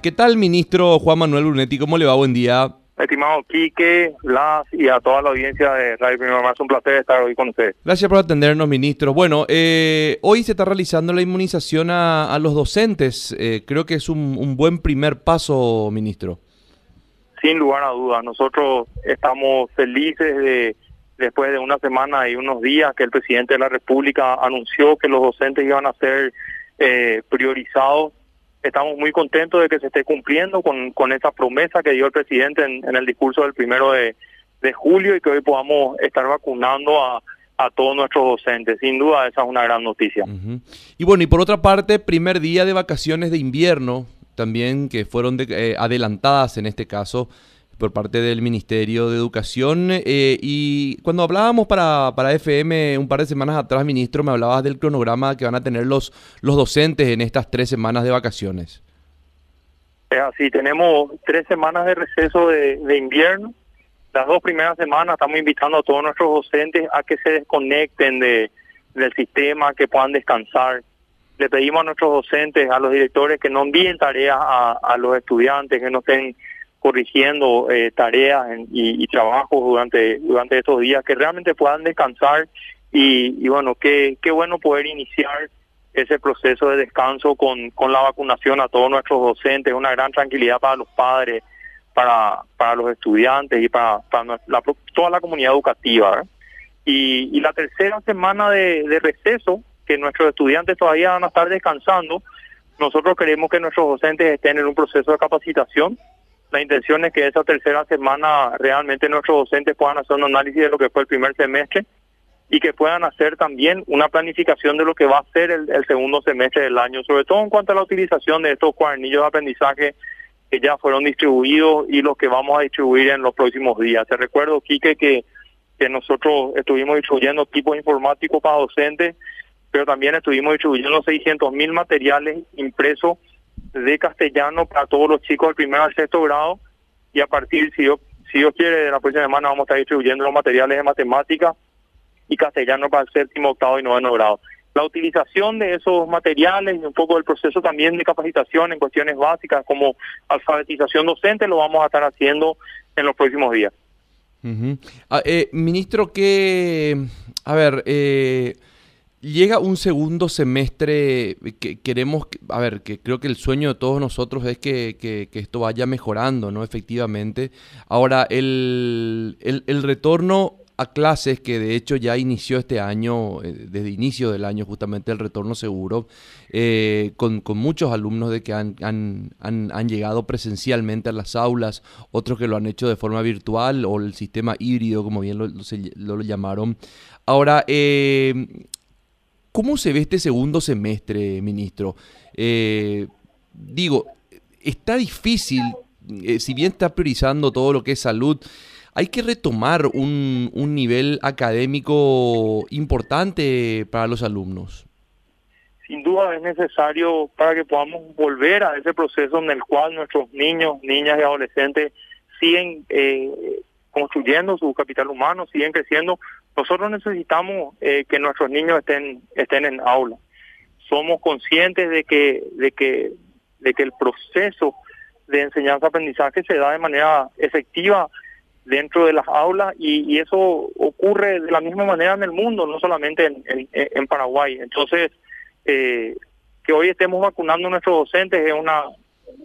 ¿Qué tal, ministro Juan Manuel Brunetti? ¿Cómo le va? Buen día. Estimado Quique, Las y a toda la audiencia de Radio Primero Más, un placer estar hoy con ustedes. Gracias por atendernos, ministro. Bueno, eh, hoy se está realizando la inmunización a, los docentes. Eh, creo que es un, buen primer paso, ministro. Sin lugar a dudas. Nosotros estamos felices de, después de una semana y unos días que el presidente de la República anunció que los docentes iban a ser eh, priorizados estamos muy contentos de que se esté cumpliendo con, con esa promesa que dio el presidente en, el discurso del primero de, julio y que hoy podamos estar vacunando a, a todos nuestros docentes. Sin duda esa es una gran noticia. Y bueno, y por otra parte, primer día de vacaciones de invierno, también que fueron eh, adelantadas en este caso por parte del Ministerio de Educación. Eh, y cuando hablábamos para, para FM un par de semanas atrás, ministro, me hablabas del cronograma que van a tener los, los docentes en estas tres semanas de vacaciones. Es así, tenemos tres semanas de receso de, de invierno. Las dos primeras semanas estamos invitando a todos nuestros docentes a que se desconecten de, del sistema, que puedan descansar. Le pedimos a nuestros docentes, a los directores, que no envíen tareas a, a los estudiantes, que no estén corrigiendo eh, tareas y, trabajos durante durante estos días que realmente puedan descansar. Y, bueno qué qué bueno poder iniciar ese proceso de descanso con, con la vacunación a todos nuestros docentes. Una gran tranquilidad para los padres para para los estudiantes y para, para toda la comunidad educativa y, y la tercera semana de, de receso que nuestros estudiantes todavía van a estar descansando nosotros queremos que nuestros docentes estén en un proceso de capacitación la intención es que esa tercera semana realmente nuestros docentes puedan hacer un análisis de lo que fue el primer semestre y que puedan hacer también una planificación de lo que va a ser el, segundo semestre del año, sobre todo en cuanto a la utilización de estos cuadernillos de aprendizaje que ya fueron distribuidos y los que vamos a distribuir en los próximos días. Te recuerdo, Quique, que, que nosotros estuvimos distribuyendo equipos informáticos para docentes, pero también estuvimos distribuyendo 600 mil materiales impresos de castellano para todos los chicos del primer al sexto grado y a partir, si Dios, si Dios quiere, de la próxima semana vamos a estar distribuyendo los materiales de matemática y castellano para el séptimo, octavo y noveno grado. La utilización de esos materiales y un poco del proceso también de capacitación en cuestiones básicas como alfabetización docente lo vamos a estar haciendo en los próximos días. Ah, eh, ministro, que, a ver, eh, Llega un segundo semestre que queremos, a ver, que creo que el sueño de todos nosotros es que, esto vaya mejorando, ¿no? Efectivamente. Ahora, el, retorno a clases, que de hecho ya inició este año, eh, desde inicio del año justamente el retorno seguro, eh, con, muchos alumnos de que han, han, llegado presencialmente a las aulas, otros que lo han hecho de forma virtual o el sistema híbrido, como bien lo, lo llamaron. Ahora, eh, ¿Cómo se ve este segundo semestre, ministro? Eh, digo, está difícil, eh, si bien está priorizando todo lo que es salud, hay que retomar un, nivel académico importante para los alumnos. Sin duda es necesario para que podamos volver a ese proceso en el cual nuestros niños, niñas y adolescentes siguen eh, construyendo su capital humano, siguen creciendo nosotros necesitamos eh, que nuestros niños estén estén en aula. Somos conscientes de que de que de que el proceso de enseñanza-aprendizaje se da de manera efectiva dentro de las aulas y, eso ocurre de la misma manera en el mundo, no solamente en, en, Paraguay. Entonces, eh, que hoy estemos vacunando a nuestros docentes es una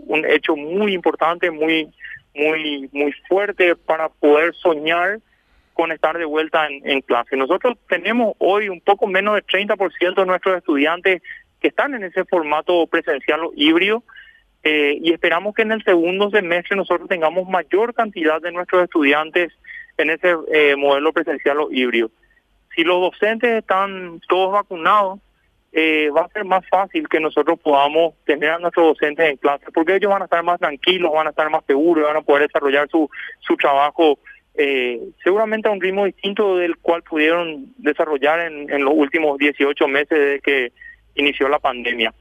un hecho muy importante, muy muy muy fuerte para poder soñar con estar de vuelta en, clase. Nosotros tenemos hoy un poco menos del 30% de nuestros estudiantes que están en ese formato presencial o híbrido eh, y esperamos que en el segundo semestre nosotros tengamos mayor cantidad de nuestros estudiantes en ese eh, modelo presencial o híbrido. Si los docentes están todos vacunados, eh, va a ser más fácil que nosotros podamos tener a nuestros docentes en clase, porque ellos van a estar más tranquilos, van a estar más seguros, van a poder desarrollar su, su trabajo eh, seguramente a un ritmo distinto del cual pudieron desarrollar en, los últimos 18 meses desde que inició la pandemia.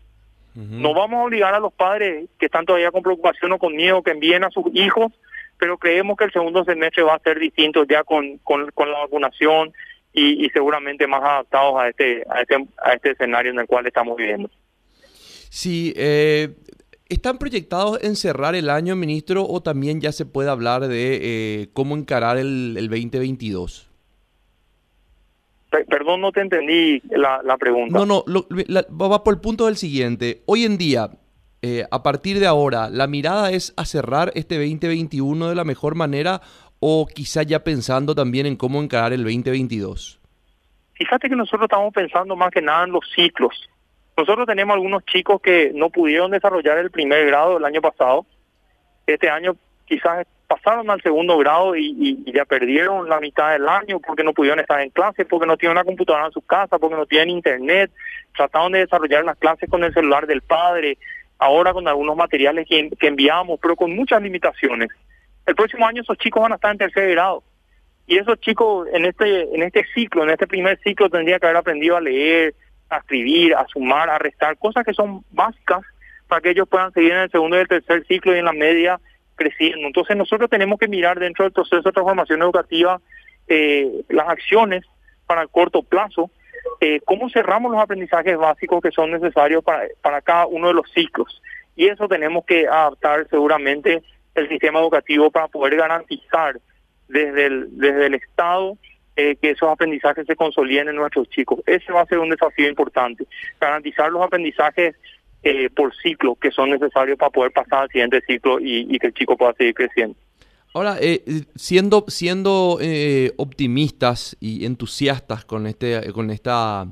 No vamos a obligar a los padres que están todavía con preocupación o con miedo que envíen a sus hijos, pero creemos que el segundo semestre va a ser distinto ya con, con, la vacunación y, seguramente más adaptados a este, a este, a este escenario en el cual estamos viviendo. Sí, eh, ¿Están proyectados en cerrar el año, ministro, o también ya se puede hablar de eh, cómo encarar el, 2022? Perdón, no te entendí la, pregunta. No, no, va por el punto del siguiente. Hoy en día, eh, a partir de ahora, ¿la mirada es a cerrar este 2021 de la mejor manera o quizá ya pensando también en cómo encarar el 2022? Fíjate que nosotros estamos pensando más que nada en los ciclos. Nosotros tenemos algunos chicos que no pudieron desarrollar el primer grado el año pasado. Este año quizás pasaron al segundo grado y, ya perdieron la mitad del año porque no pudieron estar en clase, porque no tienen una computadora en su casa, porque no tienen internet. Trataron de desarrollar las clases con el celular del padre, ahora con algunos materiales que, que enviamos, pero con muchas limitaciones. El próximo año esos chicos van a estar en tercer grado y esos chicos en este en este ciclo, en este primer ciclo tendría que haber aprendido a leer, a escribir, a sumar, a restar, cosas que son básicas para que ellos puedan seguir en el segundo y el tercer ciclo y en la media creciendo. Entonces nosotros tenemos que mirar dentro del proceso de transformación educativa eh, las acciones para el corto plazo, eh, cómo cerramos los aprendizajes básicos que son necesarios para, para cada uno de los ciclos. Y eso tenemos que adaptar seguramente el sistema educativo para poder garantizar desde el, desde el Estado eh, que esos aprendizajes se consoliden en nuestros chicos. Ese va a ser un desafío importante, garantizar los aprendizajes eh, por ciclo que son necesarios para poder pasar al siguiente ciclo y, que el chico pueda seguir creciendo. Ahora, eh, siendo, siendo optimistas y entusiastas con, este, con esta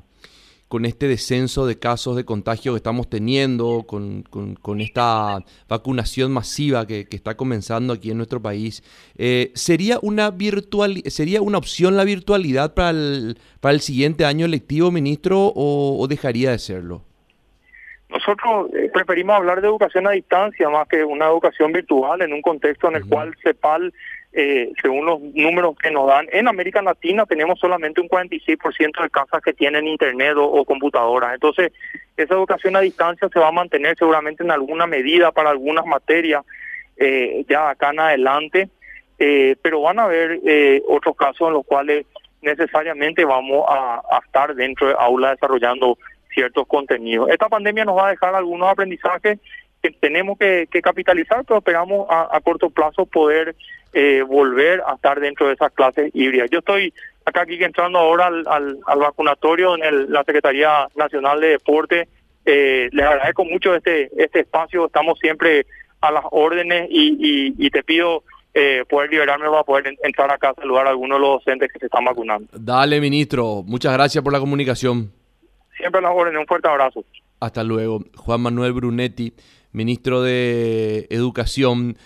con este descenso de casos de contagio que estamos teniendo, con, esta vacunación masiva que, está comenzando aquí en nuestro país, eh, ¿sería, una virtual, ¿sería una opción la virtualidad para el, para el siguiente año lectivo, ministro, o, dejaría de serlo? Nosotros eh, preferimos hablar de educación a distancia más que una educación virtual en un contexto en el cual CEPAL eh, según los números que nos dan, en América Latina tenemos solamente un 46% de casas que tienen internet o, computadoras. Entonces, esa educación a distancia se va a mantener seguramente en alguna medida para algunas materias eh, ya acá en adelante, eh, pero van a haber eh, otros casos en los cuales necesariamente vamos a, estar dentro de aula desarrollando ciertos contenidos. Esta pandemia nos va a dejar algunos aprendizajes que tenemos que, capitalizar, pero esperamos a, a corto plazo poder eh, volver a estar dentro de esas clases híbridas. Yo estoy acá aquí entrando ahora al, al, vacunatorio en la Secretaría Nacional de Deporte. Eh, les agradezco mucho este, este espacio, estamos siempre a las órdenes y, y, te pido eh, poder liberarme para poder entrar acá a saludar a algunos de los docentes que se están vacunando. Dale, ministro, muchas gracias por la comunicación. Siempre a las órdenes, un fuerte abrazo. Hasta luego. Juan Manuel Brunetti, ministro de Educación.